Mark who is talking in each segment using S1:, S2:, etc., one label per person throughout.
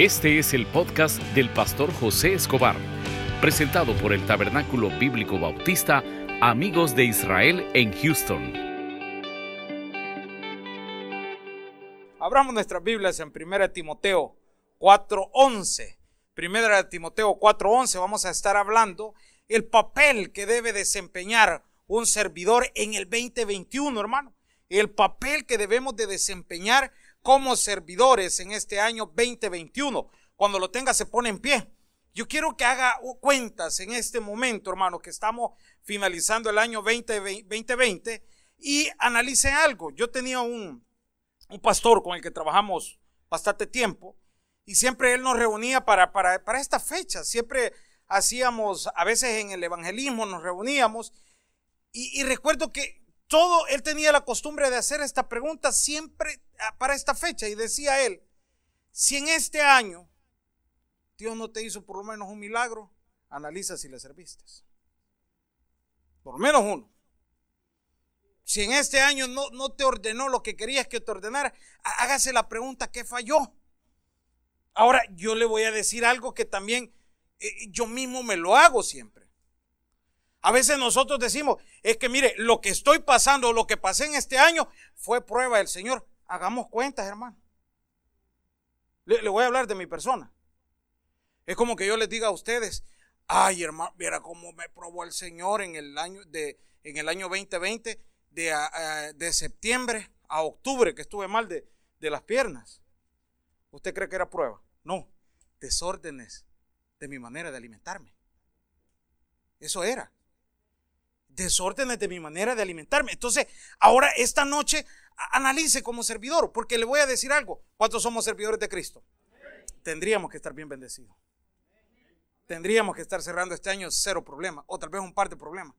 S1: Este es el podcast del pastor José Escobar, presentado por el Tabernáculo Bíblico Bautista Amigos de Israel en Houston.
S2: Abramos nuestras Biblias en 1 Timoteo 4:11. 1 Timoteo 4:11 vamos a estar hablando el papel que debe desempeñar un servidor en el 2021, hermano. El papel que debemos de desempeñar como servidores en este año 2021. Cuando lo tenga se pone en pie. Yo quiero que haga cuentas en este momento, hermano, que estamos finalizando el año 2020 y analice algo. Yo tenía un, un pastor con el que trabajamos bastante tiempo y siempre él nos reunía para, para, para esta fecha. Siempre hacíamos, a veces en el evangelismo nos reuníamos y, y recuerdo que todo, él tenía la costumbre de hacer esta pregunta siempre ah, para esta fecha y decía él, si en este año Dios no te hizo por lo menos un milagro, analiza si le serviste. Por lo menos uno. Si en este año no, no te ordenó lo que querías que te ordenara, hágase la pregunta, ¿qué falló? Ahora yo le voy a decir algo que también eh, yo mismo me lo hago siempre. A veces nosotros decimos, es que mire, lo que estoy pasando, lo que pasé en este año, fue prueba del Señor. Hagamos cuentas, hermano. Le, voy a hablar de mi persona. Es como que yo les diga a ustedes, ay hermano, mira cómo me probó el Señor en el año, de, en el año 2020, de, de septiembre a octubre, que estuve mal de, de las piernas. ¿Usted cree que era prueba? No, desórdenes de mi manera de alimentarme. Eso era desórdenes de mi manera de alimentarme. Entonces, ahora esta noche analice como servidor, porque le voy a decir algo. ¿Cuántos somos servidores de Cristo? Tendríamos que estar bien bendecidos. Tendríamos que estar cerrando este año cero problemas, o tal vez un par de problemas.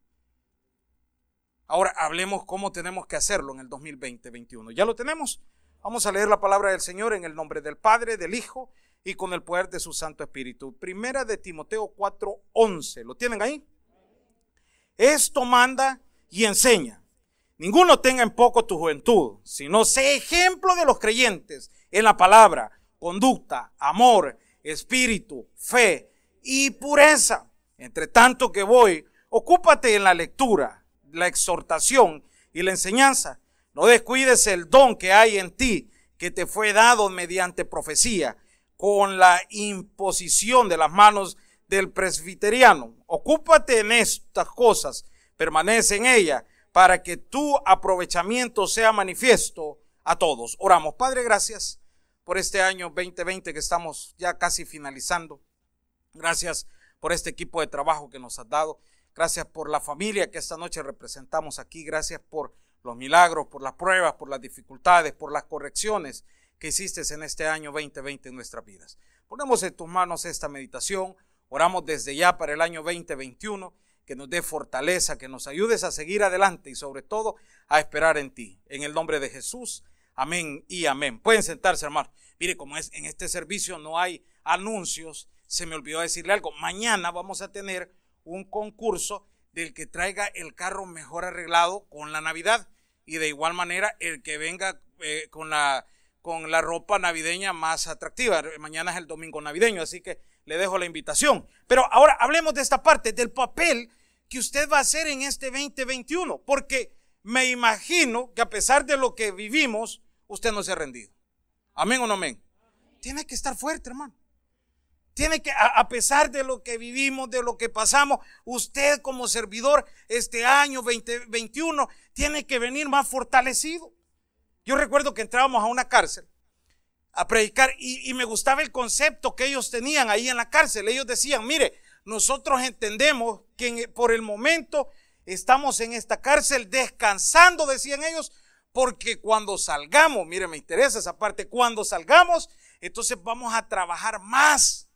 S2: Ahora hablemos cómo tenemos que hacerlo en el 2020-21. ¿Ya lo tenemos? Vamos a leer la palabra del Señor en el nombre del Padre, del Hijo y con el poder de su Santo Espíritu. Primera de Timoteo 4:11. ¿Lo tienen ahí? Esto manda y enseña. Ninguno tenga en poco tu juventud, sino sé ejemplo de los creyentes en la palabra, conducta, amor, espíritu, fe y pureza. Entre tanto que voy, ocúpate en la lectura, la exhortación y la enseñanza. No descuides el don que hay en ti, que te fue dado mediante profecía, con la imposición de las manos del presbiteriano. Ocúpate en estas cosas, permanece en ellas, para que tu aprovechamiento sea manifiesto a todos. Oramos, Padre, gracias por este año 2020 que estamos ya casi finalizando. Gracias por este equipo de trabajo que nos has dado. Gracias por la familia que esta noche representamos aquí. Gracias por los milagros, por las pruebas, por las dificultades, por las correcciones que hiciste en este año 2020 en nuestras vidas. Ponemos en tus manos esta meditación. Oramos desde ya para el año 2021, que nos dé fortaleza, que nos ayudes a seguir adelante y sobre todo a esperar en ti. En el nombre de Jesús, amén y amén. Pueden sentarse, hermano. Mire, como es en este servicio no hay anuncios, se me olvidó decirle algo. Mañana vamos a tener un concurso del que traiga el carro mejor arreglado con la Navidad y de igual manera el que venga eh, con la con la ropa navideña más atractiva. Mañana es el domingo navideño, así que le dejo la invitación. Pero ahora hablemos de esta parte, del papel que usted va a hacer en este 2021, porque me imagino que a pesar de lo que vivimos, usted no se ha rendido. Amén o no amén. Tiene que estar fuerte, hermano. Tiene que, a pesar de lo que vivimos, de lo que pasamos, usted como servidor este año 2021 tiene que venir más fortalecido. Yo recuerdo que entrábamos a una cárcel a predicar y, me gustaba el concepto que ellos tenían ahí en la cárcel. Ellos decían, mire, nosotros entendemos que por el momento estamos en esta cárcel descansando, decían ellos, porque cuando salgamos, mire, me interesa esa parte, cuando salgamos, entonces vamos a trabajar más.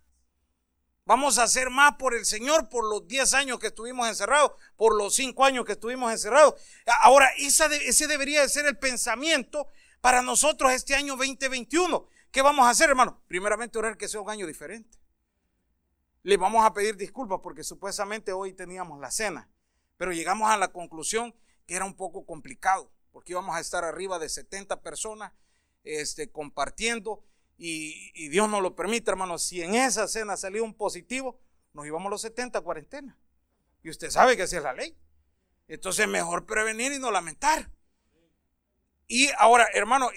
S2: Vamos a hacer más por el Señor por los 10 años que estuvimos encerrados, por los 5 años que estuvimos encerrados. Ahora, ese debería de ser el pensamiento para nosotros este año 2021. ¿Qué vamos a hacer, hermano? Primeramente orar que sea un año diferente. Le vamos a pedir disculpas porque supuestamente hoy teníamos la cena, pero llegamos a la conclusión que era un poco complicado, porque íbamos a estar arriba de 70 personas este, compartiendo y, Dios nos lo permite, hermano, si en esa cena salió un positivo, nos íbamos a los 70 a cuarentena. Y usted sabe que así es la ley. Entonces, mejor prevenir y no lamentar. Y ahora, hermano,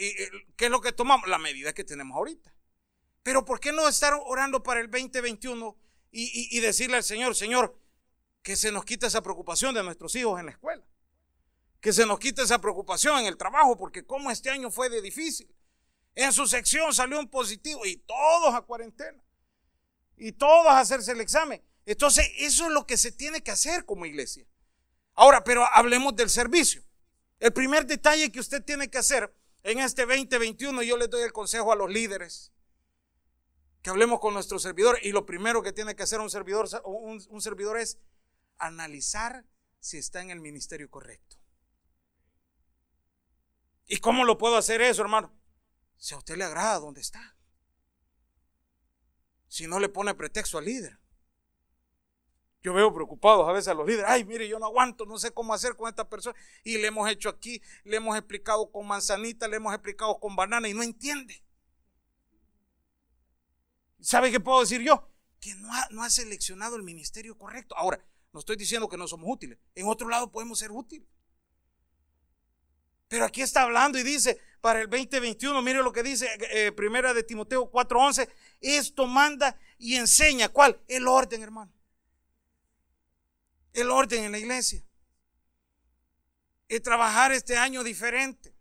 S2: ¿qué es lo que tomamos? La medida que tenemos ahorita. Pero ¿por qué no estar orando para el 2021 y, y decirle al Señor, Señor, que se nos quite esa preocupación de nuestros hijos en la escuela? Que se nos quite esa preocupación en el trabajo, porque como este año fue de difícil. En su sección salió un positivo y todos a cuarentena. Y todos a hacerse el examen. Entonces, eso es lo que se tiene que hacer como iglesia. Ahora, pero hablemos del servicio. El primer detalle que usted tiene que hacer en este 2021, yo le doy el consejo a los líderes, que hablemos con nuestro servidor y lo primero que tiene que hacer un servidor, un, un servidor es analizar si está en el ministerio correcto. ¿Y cómo lo puedo hacer eso, hermano? Si a usted le agrada donde está. Si no le pone pretexto al líder. Yo veo preocupados a veces a los líderes. Ay, mire, yo no aguanto, no sé cómo hacer con esta persona. Y le hemos hecho aquí, le hemos explicado con manzanita, le hemos explicado con banana y no entiende. ¿Sabe qué puedo decir yo? Que no ha, seleccionado el ministerio correcto. Ahora, no estoy diciendo que no somos útiles. En otro lado podemos ser útiles. Pero aquí está hablando y dice, para el 2021, mire lo que dice eh, primera de Timoteo 4:11, esto manda y enseña, ¿cuál? El orden, hermano. El orden en la iglesia. Y trabajar este año diferente.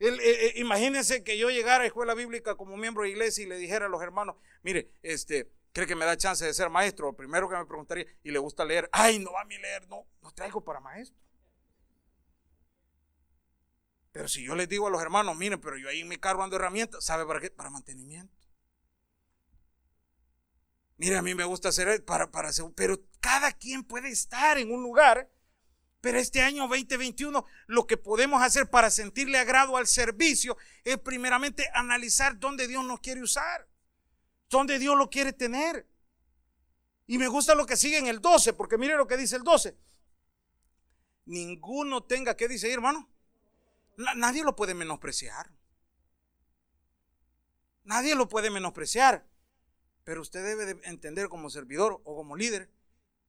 S2: Eh, eh, imagínense que yo llegara a escuela bíblica como miembro de iglesia y le dijera a los hermanos, mire, este, cree que me da chance de ser maestro. Primero que me preguntaría, y le gusta leer, ay, no va a mí leer, no, no traigo para maestro. Pero si yo les digo a los hermanos, miren, pero yo ahí en mi carro ando herramientas, ¿sabe para qué? Para mantenimiento. Mire, a mí me gusta hacer para, para hacer, pero cada quien puede estar en un lugar. Pero este año 2021 lo que podemos hacer para sentirle agrado al servicio es primeramente analizar dónde Dios nos quiere usar, dónde Dios lo quiere tener. Y me gusta lo que sigue en el 12, porque mire lo que dice el 12. Ninguno tenga, ¿qué dice hermano? Nadie lo puede menospreciar. Nadie lo puede menospreciar. Pero usted debe de entender como servidor o como líder,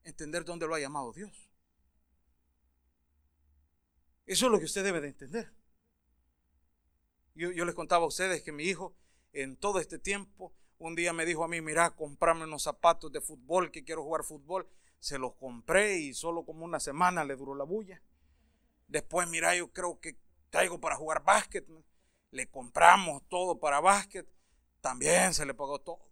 S2: entender dónde lo ha llamado Dios. Eso es lo que usted debe de entender. Yo, yo les contaba a ustedes que mi hijo en todo este tiempo, un día me dijo a mí, mira, comprame unos zapatos de fútbol, que quiero jugar fútbol. Se los compré y solo como una semana le duró la bulla. Después, mira, yo creo que traigo para jugar básquet. Le compramos todo para básquet. También se le pagó todo.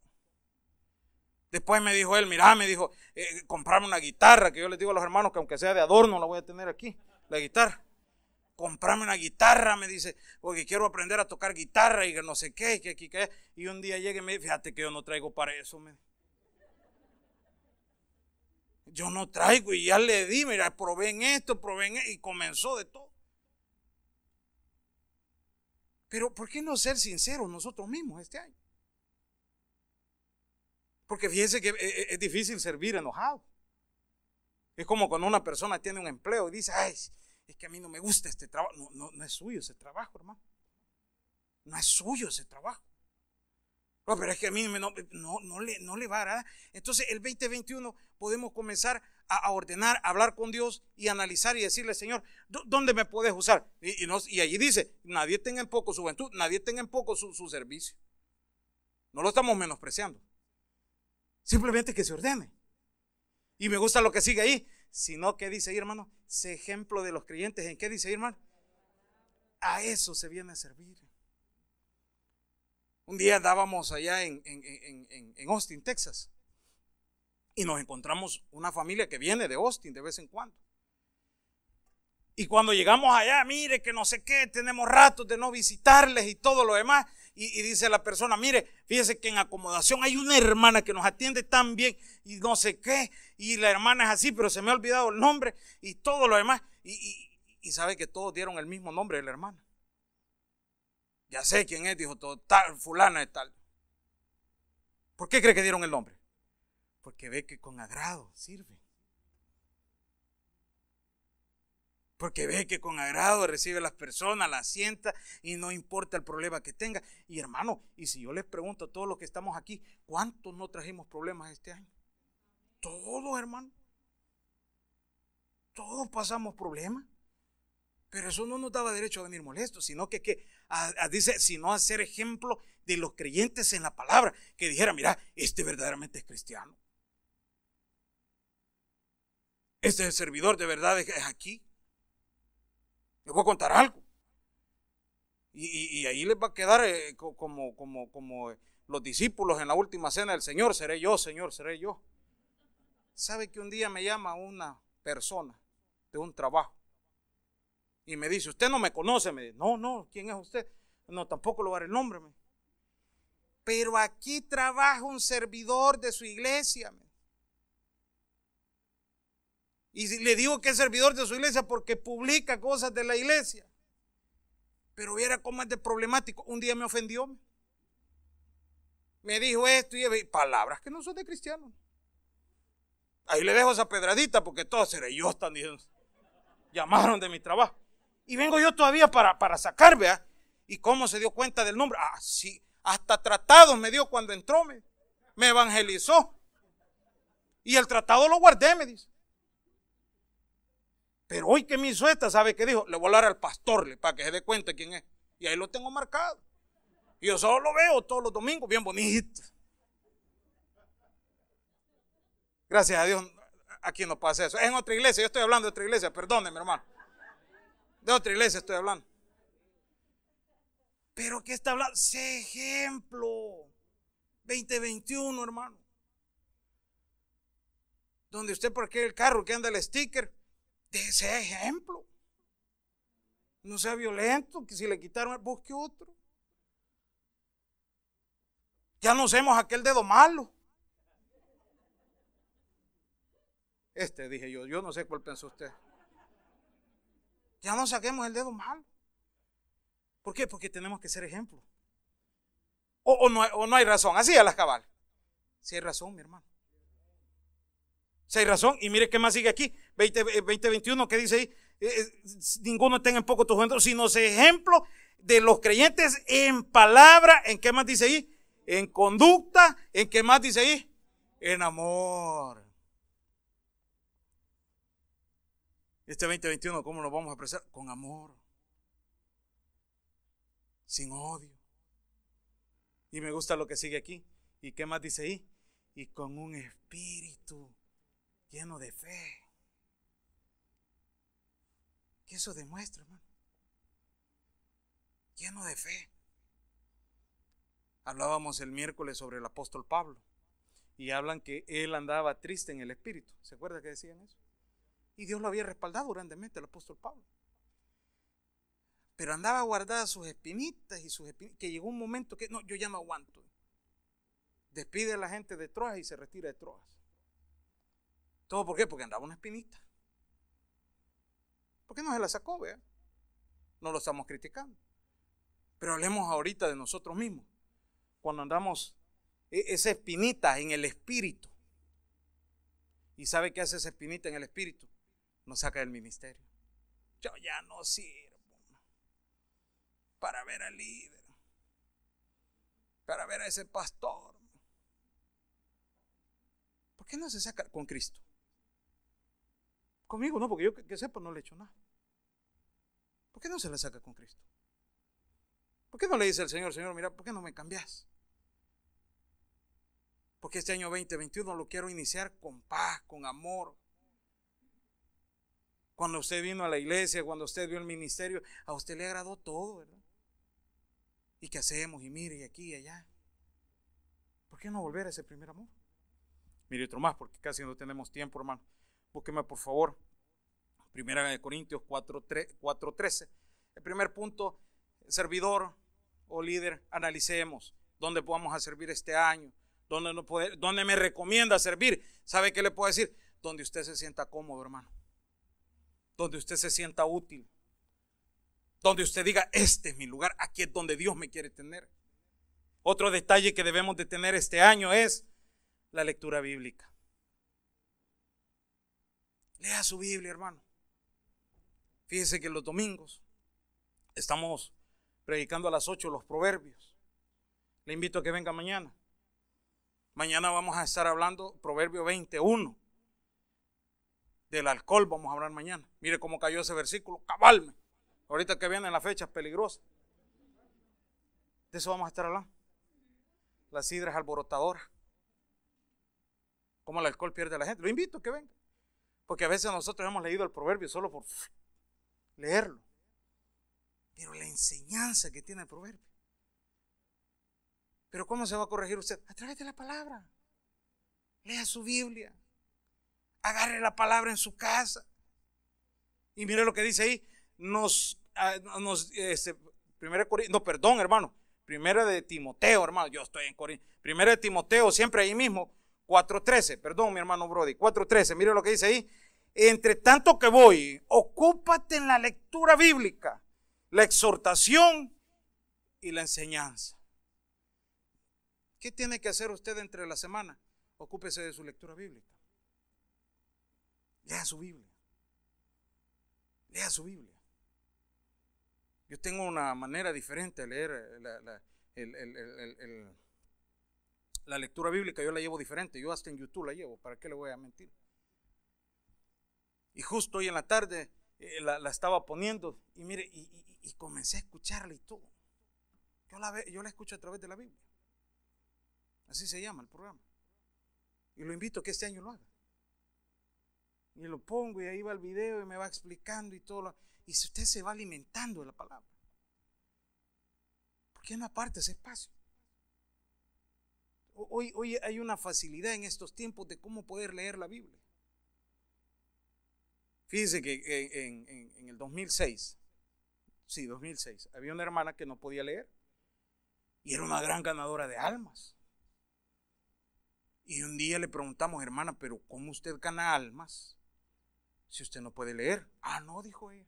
S2: Después me dijo él, mira, me dijo, eh, comprame una guitarra, que yo les digo a los hermanos que aunque sea de adorno la voy a tener aquí, la guitarra. Comprame una guitarra, me dice, porque quiero aprender a tocar guitarra y no sé qué, que aquí. Y un día llegue y me dice, fíjate que yo no traigo para eso, me Yo no traigo y ya le di, mira, probé en esto, probé en esto, y comenzó de todo. Pero ¿por qué no ser sinceros nosotros mismos este año? Porque fíjense que eh, eh, es difícil servir enojado. Es como cuando una persona tiene un empleo y dice, ay, es que a mí no me gusta este trabajo. No, no, es suyo ese trabajo, hermano. No es suyo ese trabajo. No, pero es que a mí no, no, le, no le va a dar. Entonces, el 2021 podemos comenzar a, ordenar, a hablar con Dios y analizar y decirle, Señor, ¿dónde me puedes usar? Y, allí dice, nadie tenga en poco su juventud, nadie tenga en poco su servicio. No lo estamos menospreciando. Simplemente que se ordene. Y me gusta lo que sigue ahí. Sino que dice ahí, hermano, sé ejemplo de los creyentes. ¿En qué dice ahí, hermano? A eso se viene a servir. Un día andábamos allá en, en, en Austin, Texas y nos encontramos una familia que viene de Austin de vez en cuando. Y cuando llegamos allá, mire que no sé qué, tenemos ratos de no visitarles y todo lo demás. Y, dice la persona, mire, fíjese que en acomodación hay una hermana que nos atiende tan bien y no sé qué. Y la hermana es así, pero se me ha olvidado el nombre y todo lo demás. Y, y sabe que todos dieron el mismo nombre de la hermana. Ya sé quién es, dijo todo, tal, fulana de tal. ¿Por qué cree que dieron el nombre? porque ve que con agrado sirve. Porque ve que con agrado recibe a las personas, las sienta y no importa el problema que tenga. Y hermano, y si yo les pregunto a todos los que estamos aquí, ¿cuántos no trajimos problemas este año? Todos, hermano. Todos pasamos problemas. Pero eso no nos daba derecho a venir molestos, sino que, que dice, sino a ser ejemplo de los creyentes en la palabra, que dijera, mira, este verdaderamente es cristiano. Este servidor de verdad es aquí. Les voy a contar algo. Y, ahí les va a quedar eh, como, como los discípulos en la última cena del Señor, seré yo, Señor, seré yo. ¿Sabe que un día me llama una persona de un trabajo? Y me dice, usted no me conoce. Me dice, no, no, ¿quién es usted? No, tampoco lo va a dar el nombre. Pero aquí trabaja un servidor de su iglesia. Y le digo que es servidor de su iglesia porque publica cosas de la iglesia. Pero viera cómo es de problemático. Un día me ofendió. Me dijo esto y palabras que no son de cristiano. Ahí le dejo esa pedradita porque todos seré yo están diciendo. Llamaron de mi trabajo. Y vengo yo todavía para, para sacar, vea. ¿Y cómo se dio cuenta del nombre? Ah, sí. Hasta tratado me dio cuando entró. Me, me evangelizó. Y el tratado lo guardé, me dice. Pero hoy que me hizo ¿sabe qué dijo? Le voy a hablar al pastor para que se dé cuenta quién es. Y ahí lo tengo marcado. Y yo solo lo veo todos los domingos, bien bonito. Gracias a Dios, aquí no pasa eso. Es en otra iglesia, yo estoy hablando de otra iglesia, perdóneme, hermano. De otra iglesia estoy hablando. Pero ¿qué está hablando? Sé ejemplo. 2021, hermano. Donde usted por el carro que anda el sticker, de ese ejemplo. No sea violento, que si le quitaron, busque otro. Ya no hacemos aquel dedo malo. Este dije yo, yo no sé cuál pensó usted. Ya no saquemos el dedo malo. ¿Por qué? Porque tenemos que ser ejemplo. O, no, o no, hay razón. Así a las cabal. Si hay razón, mi hermano. Si hay razón. Y mire qué más sigue aquí. 2021, eh, ¿qué dice ahí? Eh, eh, ninguno tenga en poco tu juventud, sino ejemplo de los creyentes en palabra. ¿En qué más dice ahí? En conducta. ¿En qué más dice ahí? En amor. Este 2021, ¿cómo nos vamos a expresar? Con amor. Sin odio. Y me gusta lo que sigue aquí. ¿Y qué más dice ahí? Y con un espíritu lleno de fe. ¿Qué eso demuestra, hermano? Lleno de fe. Hablábamos el miércoles sobre el apóstol Pablo y hablan que él andaba triste en el espíritu. ¿Se acuerda que decían eso? Y Dios lo había respaldado grandemente el apóstol Pablo. Pero andaba guardada sus espinitas y sus espinitas, que llegó un momento que no, yo ya no aguanto. Despide a la gente de Troas y se retira de Troas. ¿Todo por qué? Porque andaba una espinita. ¿Por qué no se la sacó, vea? No lo estamos criticando. Pero hablemos ahorita de nosotros mismos. Cuando andamos e-, esa espinita en el espíritu. ¿Y sabe qué hace esa espinita en el espíritu? Nos saca del ministerio. Yo ya no sirvo para ver al líder, para ver a ese pastor. ¿Por qué no se saca con Cristo? Conmigo no, porque yo que, sepa no le he hecho nada. ¿Por qué no se la saca con Cristo? ¿Por qué no le dice al Señor, Señor, mira, ¿por qué no me cambias? Porque este año 2021 lo quiero iniciar con paz, con amor. Cuando usted vino a la iglesia, cuando usted vio el ministerio, a usted le agradó todo, ¿verdad? ¿Y qué hacemos? Y mire, y aquí y allá. ¿Por qué no volver a ese primer amor? Mire otro más, porque casi no tenemos tiempo, hermano. Búsqueme por favor. Primera de Corintios 4.13. El primer punto, servidor o líder, analicemos dónde podamos servir este año, dónde, no puede, dónde me recomienda servir. ¿Sabe qué le puedo decir? Donde usted se sienta cómodo, hermano. Donde usted se sienta útil. Donde usted diga, este es mi lugar, aquí es donde Dios me quiere tener. Otro detalle que debemos de tener este año es la lectura bíblica. Lea su Biblia, hermano. Fíjese que los domingos estamos predicando a las 8 los proverbios. Le invito a que venga mañana. Mañana vamos a estar hablando Proverbio 21. Del alcohol vamos a hablar mañana. Mire cómo cayó ese versículo. Cabalme. Ahorita que viene la fecha peligrosa. De eso vamos a estar hablando. La sidra es alborotadora. Cómo el alcohol pierde a la gente. Lo invito a que venga. Porque a veces nosotros hemos leído el proverbio solo por leerlo. Pero la enseñanza que tiene el proverbio. Pero ¿cómo se va a corregir usted? A través de la palabra. Lea su Biblia. Agarre la palabra en su casa. Y mire lo que dice ahí. Nos, ah, nos este, no, perdón, hermano. Primera de Timoteo, hermano. Yo estoy en Corinto. Primera de Timoteo, siempre ahí mismo. 4.13, perdón, mi hermano Brody. 4.13, mire lo que dice ahí. Entre tanto que voy, ocúpate en la lectura bíblica, la exhortación y la enseñanza. ¿Qué tiene que hacer usted entre la semana? Ocúpese de su lectura bíblica. Lea su Biblia. Lea su Biblia. Yo tengo una manera diferente de leer la, la, lectura bíblica, yo la llevo diferente. Yo hasta en YouTube la llevo. ¿Para qué le voy a mentir? Y justo hoy en la tarde eh, la, estaba poniendo y mire, y, comencé a escucharla y todo. Yo la, yo la escucho a través de la Biblia. Así se llama el programa. Y lo invito a que este año lo haga. Y lo pongo y ahí va el video y me va explicando y todo. Lo, y si usted se va alimentando de la palabra. ¿Por qué no aparte ese espacio? Hoy, hoy hay una facilidad en estos tiempos de cómo poder leer la Biblia. Fíjese que en, en, en, el 2006, sí, 2006, había una hermana que no podía leer y era una gran ganadora de almas. Y un día le preguntamos, hermana, pero ¿cómo usted gana almas si usted no puede leer? Ah, no, dijo ella.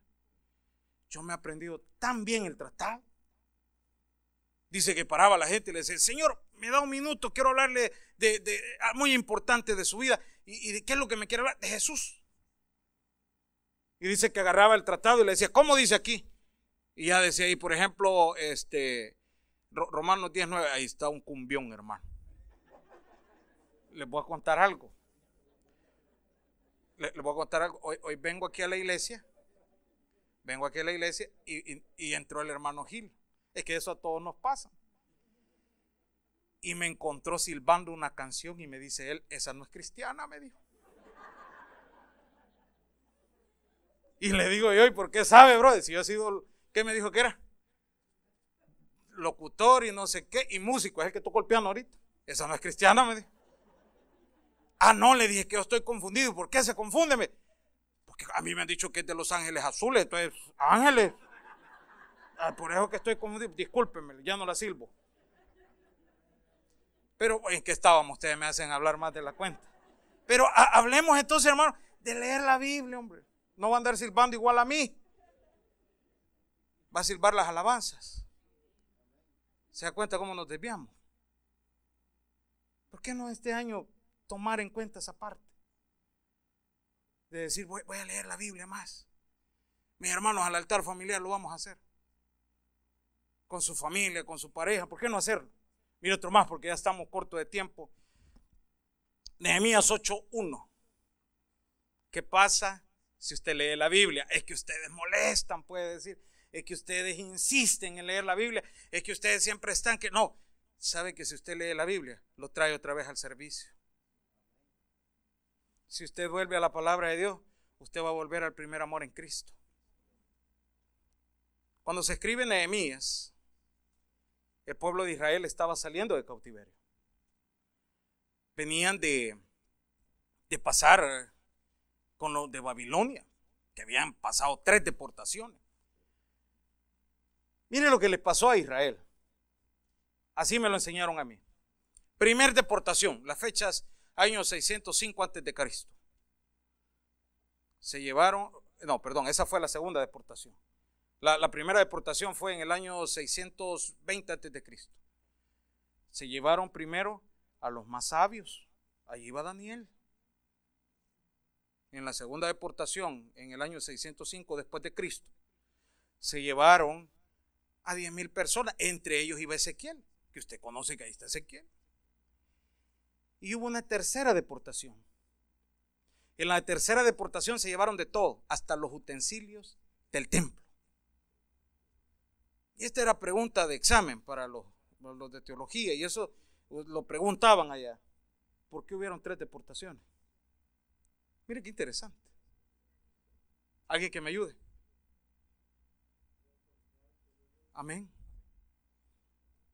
S2: Yo me he aprendido tan bien el tratado. Dice que paraba la gente y le decía, Señor, me da un minuto, quiero hablarle de, de, muy importante de su vida. ¿Y, ¿Y de qué es lo que me quiere hablar? De Jesús. Y dice que agarraba el tratado y le decía, ¿cómo dice aquí? Y ya decía ahí, por ejemplo, este, Romanos 19, ahí está un cumbión, hermano les voy a contar algo. Les, voy a contar algo. Hoy, vengo aquí a la iglesia. Vengo aquí a la iglesia y, entró el hermano Gil. Es que eso a todos nos pasa. Y me encontró silbando una canción y me dice él, esa no es cristiana, me dijo. Y le digo yo, ¿y por qué sabe, brother? Si yo he sido, ¿qué me dijo que era? Locutor y no sé qué, y músico, es el que tocó el piano ahorita. Esa no es cristiana, me dijo. Ah, no, le dije que yo estoy confundido. ¿Por qué se confunde? Porque a mí me han dicho que es de los ángeles azules. Entonces, ángeles. Ah, por eso que estoy confundido. Discúlpenme, ya no la silbo. Pero en qué estábamos, ustedes me hacen hablar más de la cuenta. Pero hablemos entonces, hermano, de leer la Biblia, hombre. No va a andar silbando igual a mí. Va a silbar las alabanzas. ¿Se da cuenta cómo nos desviamos? ¿Por qué no este año tomar en cuenta esa parte. De decir, voy, a leer la Biblia más. Mis hermanos al altar familiar lo vamos a hacer. Con su familia, con su pareja. ¿Por qué no hacerlo? Mira otro más porque ya estamos cortos de tiempo. Nehemías 8.1. ¿Qué pasa si usted lee la Biblia? Es que ustedes molestan, puede decir. Es que ustedes insisten en leer la Biblia. Es que ustedes siempre están que no. Sabe que si usted lee la Biblia, lo trae otra vez al servicio. Si usted vuelve a la palabra de Dios, usted va a volver al primer amor en Cristo. Cuando se escribe Nehemías, el pueblo de Israel estaba saliendo de cautiverio. Venían de, de pasar con los de Babilonia, que habían pasado tres deportaciones. Mire lo que le pasó a Israel. Así me lo enseñaron a mí. Primer deportación, las fechas año 605 antes de Cristo. Se llevaron, no, perdón, esa fue la segunda deportación. La, primera deportación fue en el año 620 antes de Cristo. Se llevaron primero a los más sabios. Allí iba Daniel. en la segunda deportación en el año 605 después de Cristo, se llevaron a 10 mil personas, entre ellos iba Ezequiel, que usted conoce que ahí está Ezequiel. Y hubo una tercera deportación. En la tercera deportación se llevaron de todo, hasta los utensilios del templo. Esta era pregunta de examen para los, de teología, y eso lo preguntaban allá. ¿Por qué hubieron tres deportaciones? Mire qué interesante. Alguien que me ayude. Amén.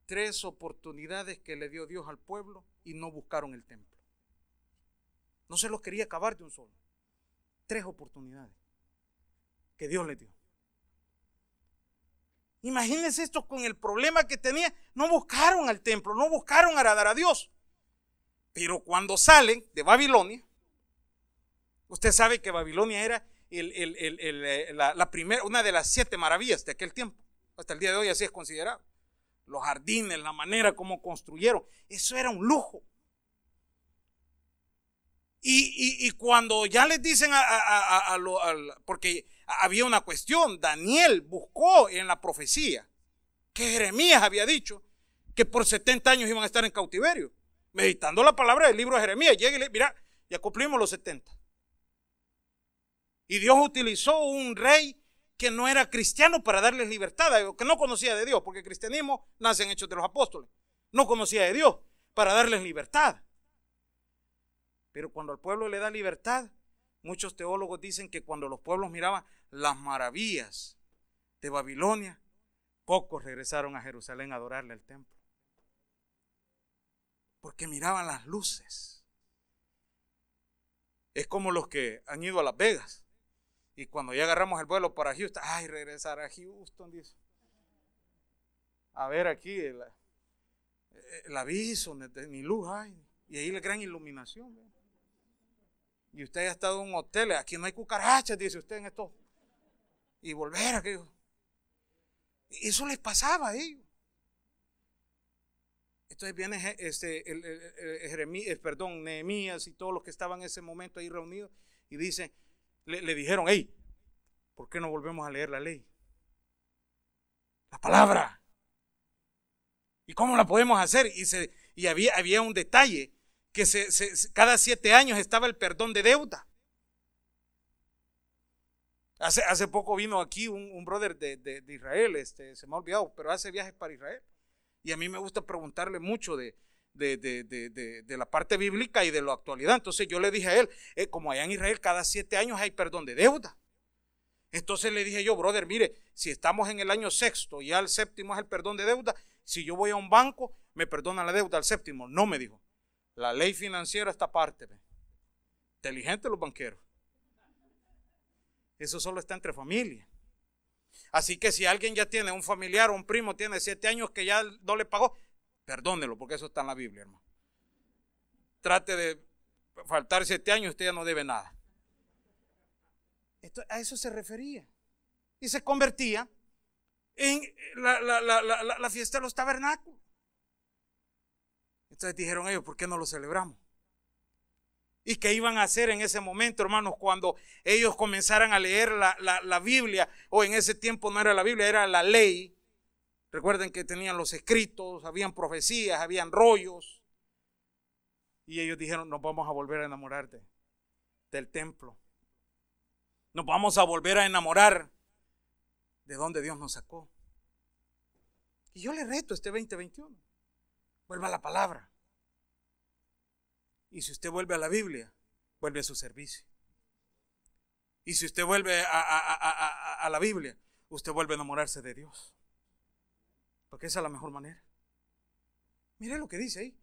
S2: Tres oportunidades que le dio Dios al pueblo y no buscaron el templo. No se los quería acabar de un solo. Tres oportunidades que Dios le dio. Imagínense esto con el problema que tenía. No buscaron al templo, no buscaron agradar a Dios. Pero cuando salen de Babilonia, Usted sabe que Babilonia era eh, la, primera, una de las siete maravillas de aquel tiempo. Hasta el día de hoy así es considerado. Los jardines, la manera como construyeron, eso era un lujo. Y, cuando ya les dicen a, porque había una cuestión, Daniel buscó en la profecía que Jeremías había dicho que por 70 años iban a estar en cautiverio. Meditando la palabra del libro de Jeremías, llega y le mira, ya cumplimos los 70. Y Dios utilizó un rey que no era cristiano para darles libertad, que no conocía de Dios, porque el cristianismo nace en Hechos de los Apóstoles. No conocía de Dios para darles libertad. Pero cuando al pueblo le da libertad, muchos teólogos dicen que cuando los pueblos miraban las maravillas de Babilonia, pocos regresaron a Jerusalén a adorarle al templo. Porque miraban las luces. Es como los que han ido a Las Vegas y cuando ya agarramos el vuelo para Houston, ay, regresar a Houston. A ver aquí el, aviso, ni luz hay. Y ahí la gran iluminación. Y usted ha estado en un hotel, aquí no hay cucarachas, dice usted en esto. Y volver a aquello. Eso les pasaba a ellos. Entonces viene este, el, el, perdón, Nehemías y todos los que estaban en ese momento ahí reunidos y dicen, le, dijeron, hey, ¿por qué no volvemos a leer la ley? La palabra. ¿Y cómo la podemos hacer? Y, se, y había, había un detalle, que cada siete años estaba el perdón de deuda. Hace, hace poco vino aquí un, brother de, de, Israel, este, se me ha olvidado, pero hace viajes para Israel. Y a mí me gusta preguntarle mucho de, de, la parte bíblica y de la actualidad. Entonces yo le dije a él, eh, como allá en Israel cada siete años hay perdón de deuda. Entonces le dije yo, brother, mire, si estamos en el año sexto y al séptimo es el perdón de deuda, si yo voy a un banco, me perdonan la deuda al séptimo. No me dijo. La ley financiera está aparte. Inteligente los banqueros. Eso solo está entre familias. Así que si alguien ya tiene un familiar o un primo, tiene siete años que ya no le pagó, Perdónelo, porque eso está en la Biblia, hermano. Trate de faltar siete años, usted ya no debe nada. A eso se refería. Y se convertía en la, fiesta de los tabernáculos. Entonces dijeron ellos, ¿por qué no lo celebramos? ¿Y qué iban a hacer en ese momento, hermanos, cuando ellos comenzaran a leer la, la, Biblia? O en ese tiempo no era la Biblia, era la ley. Recuerden que tenían los escritos, habían profecías, habían rollos. Y ellos dijeron, nos vamos a volver a enamorar del templo. Nos vamos a volver a enamorar de donde Dios nos sacó. Y yo le reto este 2021. Vuelva a la palabra. Y si usted vuelve a la Biblia, vuelve a su servicio. Y si usted vuelve a, la Biblia, usted vuelve a enamorarse de Dios. Porque esa es la mejor manera. Mire lo que dice ahí.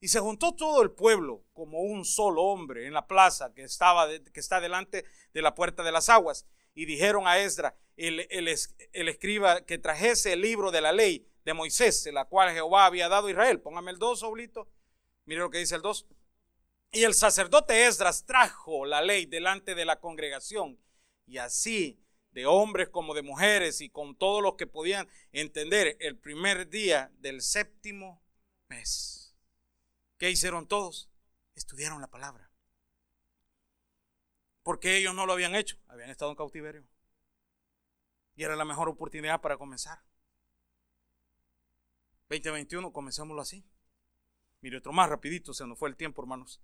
S2: Y se juntó todo el pueblo como un solo hombre en la plaza que, estaba que está delante de la puerta de las aguas. Y dijeron a Esdra, el, escriba, que trajese el libro de la ley de Moisés, la cual Jehová había dado a Israel. Póngame el 2, Oblito. Mire lo que dice el 2. Y el sacerdote Esdras trajo la ley delante de la congregación. Y así de hombres como de mujeres y con todos los que podían entender el primer día del séptimo mes. ¿Qué hicieron todos? Estudiaron la palabra. Porque ellos no lo habían hecho, habían estado en cautiverio. Y era la mejor oportunidad para comenzar. 2021, comencémoslo así. Mire, otro más rapidito, se nos fue el tiempo, hermanos.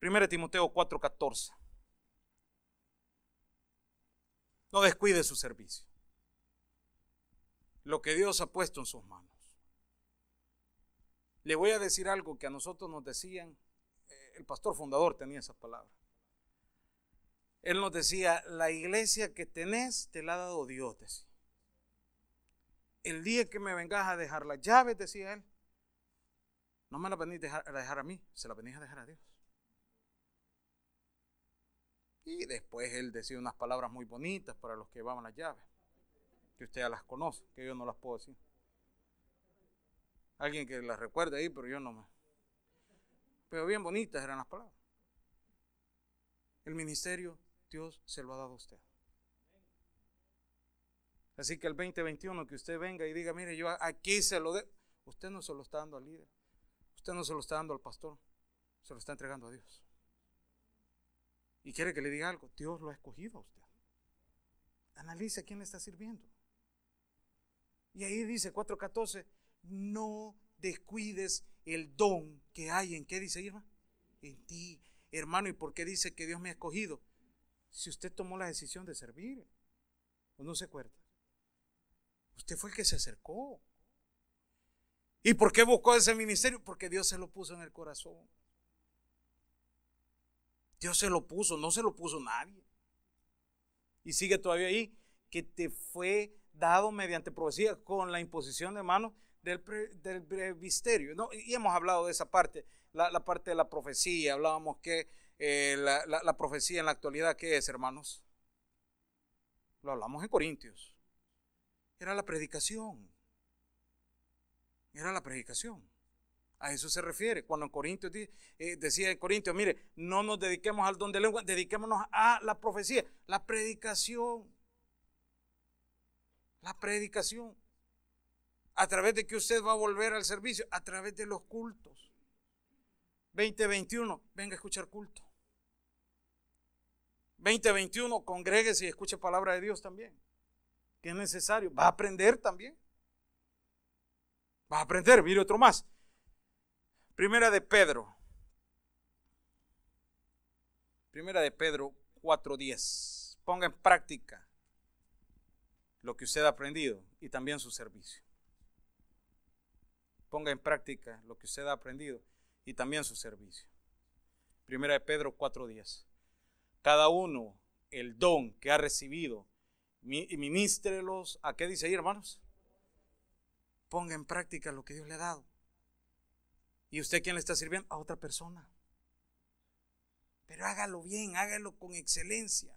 S2: 1 Timoteo 4:14. No descuide su servicio. Lo que Dios ha puesto en sus manos. Le voy a decir algo que a nosotros nos decían, eh, el pastor fundador tenía esa palabra. Él nos decía, la iglesia que tenés te la ha dado Dios. El día que me vengas a dejar las llaves, decía él, no me la venís a dejar, a mí, se la venís a dejar a Dios. Y después él decía unas palabras muy bonitas para los que llevaban las llaves, que usted ya las conoce, que yo no las puedo decir. Alguien que las recuerde ahí, pero yo no me. Pero bien bonitas eran las palabras. El ministerio Dios se lo ha dado a usted. Así que el 2021 que usted venga y diga, mire, yo aquí se lo de. Usted no se lo está dando al líder. Usted no se lo está dando al pastor. Se lo está entregando a Dios. Y quiere que le diga algo. Dios lo ha escogido a usted. Analice a quién le está sirviendo. Y ahí dice 4.14, no descuides el don que hay en qué dice Irma. En ti, hermano. ¿Y por qué dice que Dios me ha escogido? Si usted tomó la decisión de servir, ¿o no se acuerda? Usted fue el que se acercó. ¿Y por qué buscó ese ministerio? Porque Dios se lo puso en el corazón. Dios se lo puso, no se lo puso nadie. Y sigue todavía ahí, que te fue dado mediante profecía con la imposición de manos del, del brevisterio. ¿no? Y hemos hablado de esa parte, la, la parte de la profecía. Hablábamos que eh, la, la profecía en la actualidad, ¿qué es, hermanos? Lo hablamos en Corintios. Era la predicación. Era la predicación. A eso se refiere. Cuando en Corintios eh, decía en Corintios, mire, no nos dediquemos al don de lengua, dediquémonos a la profecía, la predicación. La predicación. ¿A través de que usted va a volver al servicio? A través de los cultos. 2021, venga a escuchar culto. 2021, congréguese y escuche palabra de Dios también. Que es necesario. Va a aprender también. Va a aprender, mire otro más. Primera de Pedro. Primera de Pedro 4.10. Ponga en práctica lo que usted ha aprendido y también su servicio. Ponga en práctica lo que usted ha aprendido y también su servicio. Primera de Pedro 4.10. Cada uno el don que ha recibido, ministrelos. ¿A qué dice ahí, hermanos? ponga en práctica lo que Dios le ha dado. ¿Y usted quién le está sirviendo? A otra persona. Pero hágalo bien, hágalo con excelencia.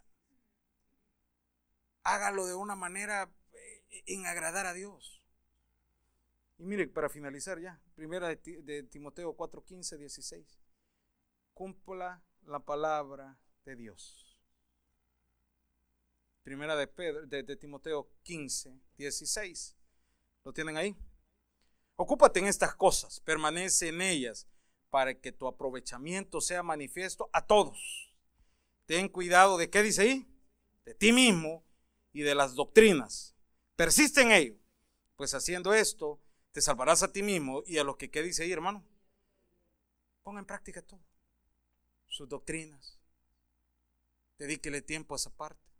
S2: Hágalo de una manera eh, en agradar a Dios. Y mire, para finalizar ya, primera de Timoteo 4, 15, 16. Cumpla la palabra de Dios. Primera de, Pedro, de, Timoteo 15, 16. ¿Lo tienen ahí? Ocúpate en estas cosas, permanece en ellas para que tu aprovechamiento sea manifiesto a todos. Ten cuidado de qué dice ahí, de ti mismo y de las doctrinas. Persiste en ello, pues haciendo esto te salvarás a ti mismo y a los que qué dice ahí, hermano. Ponga en práctica todo, sus doctrinas. Dedíquele tiempo a esa parte.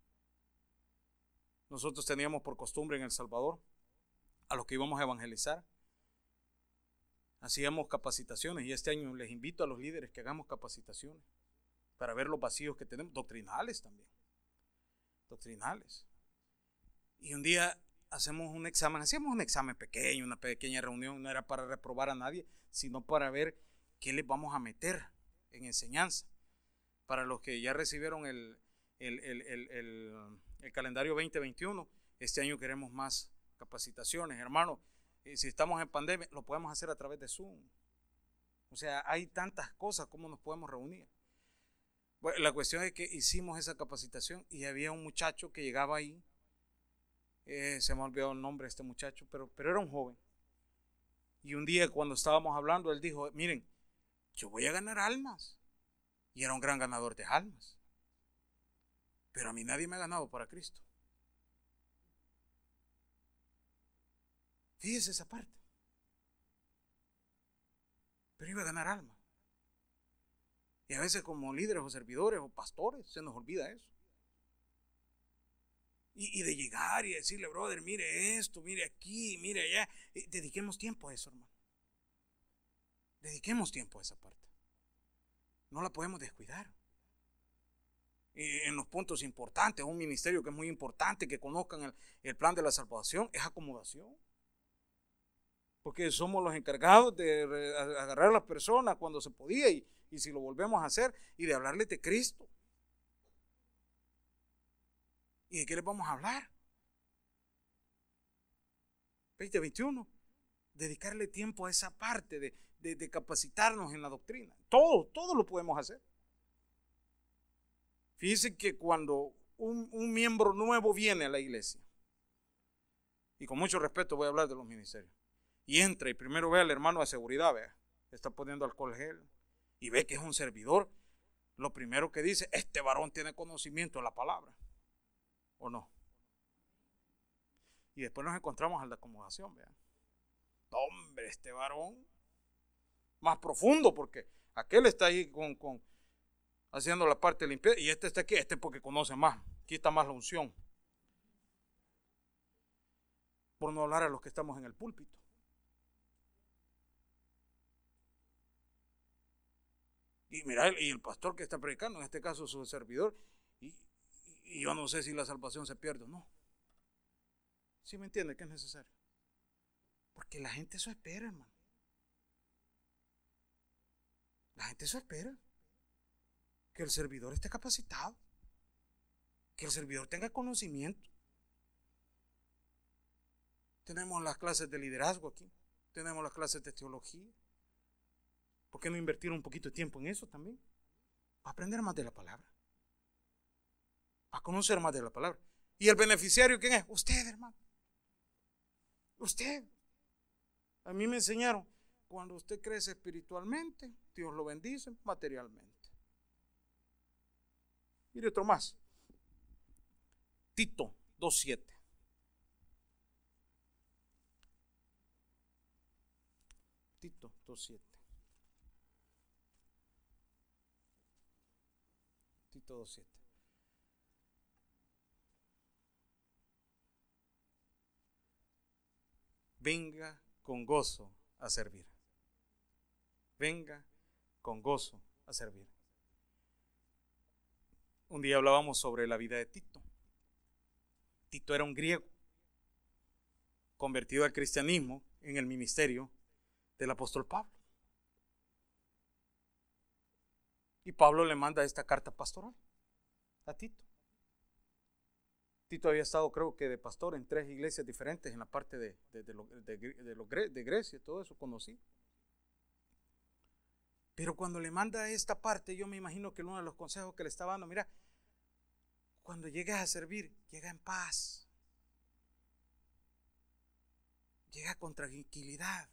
S2: Nosotros teníamos por costumbre en El Salvador a los que íbamos a evangelizar. Hacíamos capacitaciones y este año les invito a los líderes que hagamos capacitaciones para ver los vacíos que tenemos, doctrinales también, doctrinales. Y un día hacemos un examen, hacíamos un examen pequeño, una pequeña reunión, no era para reprobar a nadie, sino para ver qué les vamos a meter en enseñanza. Para los que ya recibieron el, el, el, el calendario 2021, este año queremos más capacitaciones, hermano. Si estamos en pandemia, lo podemos hacer a través de Zoom. O sea, hay tantas cosas como nos podemos reunir. Bueno, la cuestión es que hicimos esa capacitación y había un muchacho que llegaba ahí. Eh, se me olvidó el nombre de este muchacho, pero, pero era un joven. Y un día cuando estábamos hablando, él dijo, miren, yo voy a ganar almas. Y era un gran ganador de almas. Pero a mí nadie me ha ganado para Cristo. Fíjese esa parte. Pero iba a ganar alma. Y a veces como líderes o servidores o pastores se nos olvida eso. Y, de llegar y decirle, brother, mire esto, mire aquí, mire allá. dediquemos tiempo a eso, hermano. Dediquemos tiempo a esa parte. No la podemos descuidar. En los puntos importantes, un ministerio que es muy importante, que conozcan el, el plan de la salvación, es acomodación. Porque somos los encargados de agarrar a las personas cuando se podía y, y si lo volvemos a hacer y de hablarles de Cristo. ¿Y de qué les vamos a hablar? 2021. Dedicarle tiempo a esa parte de, capacitarnos en la doctrina. Todo, todo lo podemos hacer. Fíjense que cuando un, miembro nuevo viene a la iglesia, y con mucho respeto voy a hablar de los ministerios, y entra y primero ve al hermano de seguridad, vea, está poniendo alcohol gel, y ve que es un servidor, lo primero que dice, este varón tiene conocimiento de la palabra. ¿O no? Y después nos encontramos al de acomodación, vean. Hombre, este varón más profundo, porque aquel está ahí con haciendo la parte limpia y este está aquí, este porque conoce más, está más la unción. Por no hablar a los que estamos en el púlpito. Y mira, y el pastor que está predicando, en este caso su servidor, y yo no sé si la salvación se pierde o no. ¿Sí me entiende que es necesario? Porque la gente eso espera, hermano. La gente eso espera. Que el servidor esté capacitado. Que el servidor tenga conocimiento. Tenemos las clases de liderazgo aquí. Tenemos las clases de teología. ¿Por qué no invertir un poquito de tiempo en eso también? Para aprender más de la palabra a conocer más de la palabra. ¿Y el beneficiario quién es? Usted, hermano. Usted. A mí me enseñaron, cuando usted crece espiritualmente, Dios lo bendice materialmente. Mire otro más. Tito 2.7. Tito 2.7. Tito 2.7. venga con gozo a servir. Venga con gozo a servir. Un día hablábamos sobre la vida de Tito. Tito era un griego, convertido al cristianismo en el ministerio del apóstol Pablo. Y Pablo le manda esta carta pastoral a Tito. Tito había estado, creo que, de pastor en tres iglesias diferentes en la parte de, de, de, Grecia, todo eso conocí. Pero cuando le manda esta parte, yo me imagino que uno de los consejos que le estaba dando, mira, cuando llegues a servir, llega en paz. Llega con tranquilidad.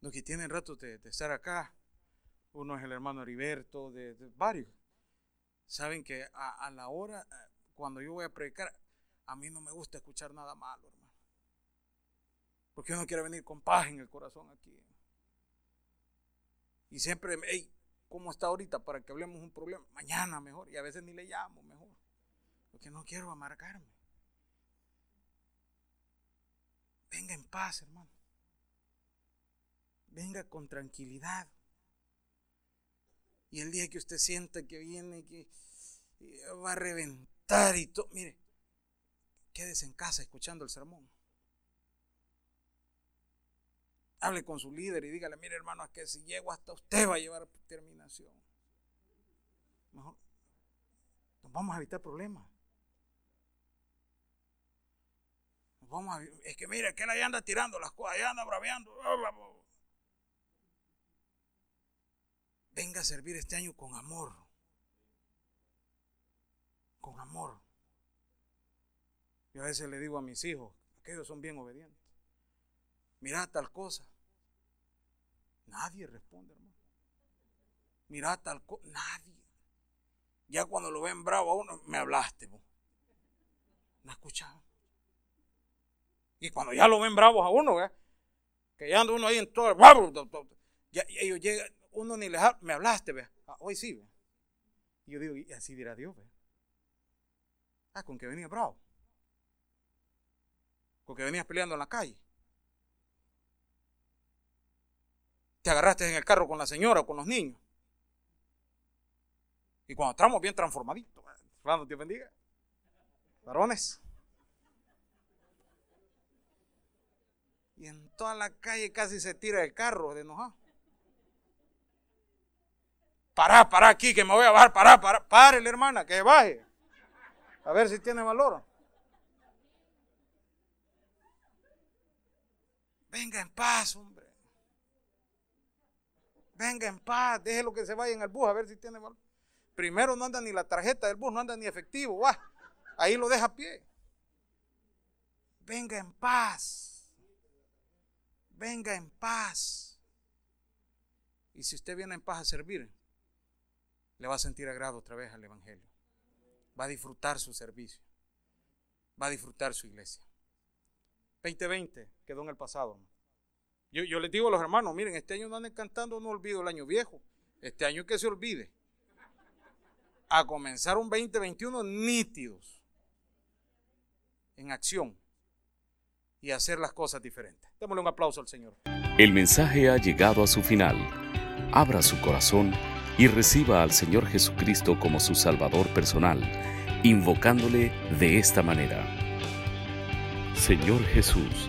S2: Los que tienen rato de, estar acá, uno es el hermano Heriberto, de varios Saben que a, la hora, eh, cuando yo voy a predicar, a mí no me gusta escuchar nada malo, hermano. Porque uno quiere venir con paz en el corazón aquí. Y siempre, hey, ¿cómo está ahorita? Para que hablemos un problema. Mañana mejor. Y a veces ni le llamo mejor. Porque no quiero amargarme. Venga en paz, hermano. Venga con tranquilidad. Y el día que usted sienta que viene, que va a reventar y todo, mire, quédese en casa escuchando el sermón. Hable con su líder y dígale, mire hermano, es que si llego hasta usted va a llevar a terminación. Mejor, nos vamos a evitar problemas. vamos a, es que mire, que él ahí anda tirando las cosas, allá anda braveando venga a servir este año con amor. Con amor. Yo a veces le digo a mis hijos, aquellos son bien obedientes. Mira tal cosa. Nadie responde, hermano. mira tal cosa, nadie. Ya cuando lo ven bravo a uno, me hablaste. Vos. No escuchaba. Y cuando ya lo ven bravos a uno, que ya anda uno ahí en todo, ya, ellos llegan, uno ni les habla, me hablaste, ¿ve? Ah, hoy sí, ¿ve? Y yo digo, y así dirá Dios, ¿ve? Ah, con que venía bravo. Con que venías peleando en la calle. Te agarraste en el carro con la señora o con los niños. Y cuando estamos bien transformaditos, Dios bendiga. Varones. Y en toda la calle casi se tira el carro de enojado. Pará, pará aquí, que me voy a bajar, pará, pará, párele hermana, que baje. A ver si tiene valor. Venga en paz, hombre. Venga en paz, déjelo que se vaya en el bus a ver si tiene valor. Primero no anda ni la tarjeta del bus, no anda ni efectivo, va. Ahí lo deja a pie. Venga en paz. Venga en paz. Y si usted viene en paz a servir, le va a sentir agrado otra vez al Evangelio. Va a disfrutar su servicio. Va a disfrutar su iglesia. 2020 quedó en el pasado. Yo, les digo a los hermanos, miren, este año no anden cantando, no olvido el año viejo. Este año que se olvide. A comenzar un 2021 nítidos. En acción. Y hacer las cosas diferentes. Démosle un aplauso al Señor.
S1: El mensaje ha llegado a su final. Abra su corazón y reciba al Señor Jesucristo como su Salvador personal, invocándole de esta manera. Señor Jesús,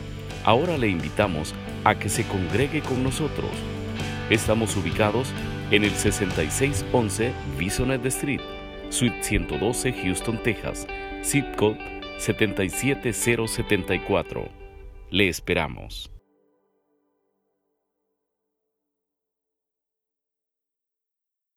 S1: Ahora le invitamos a que se congregue con nosotros. Estamos ubicados en el 6611 Bisonet Street, Suite 112, Houston, Texas, zip code 77074. Le esperamos.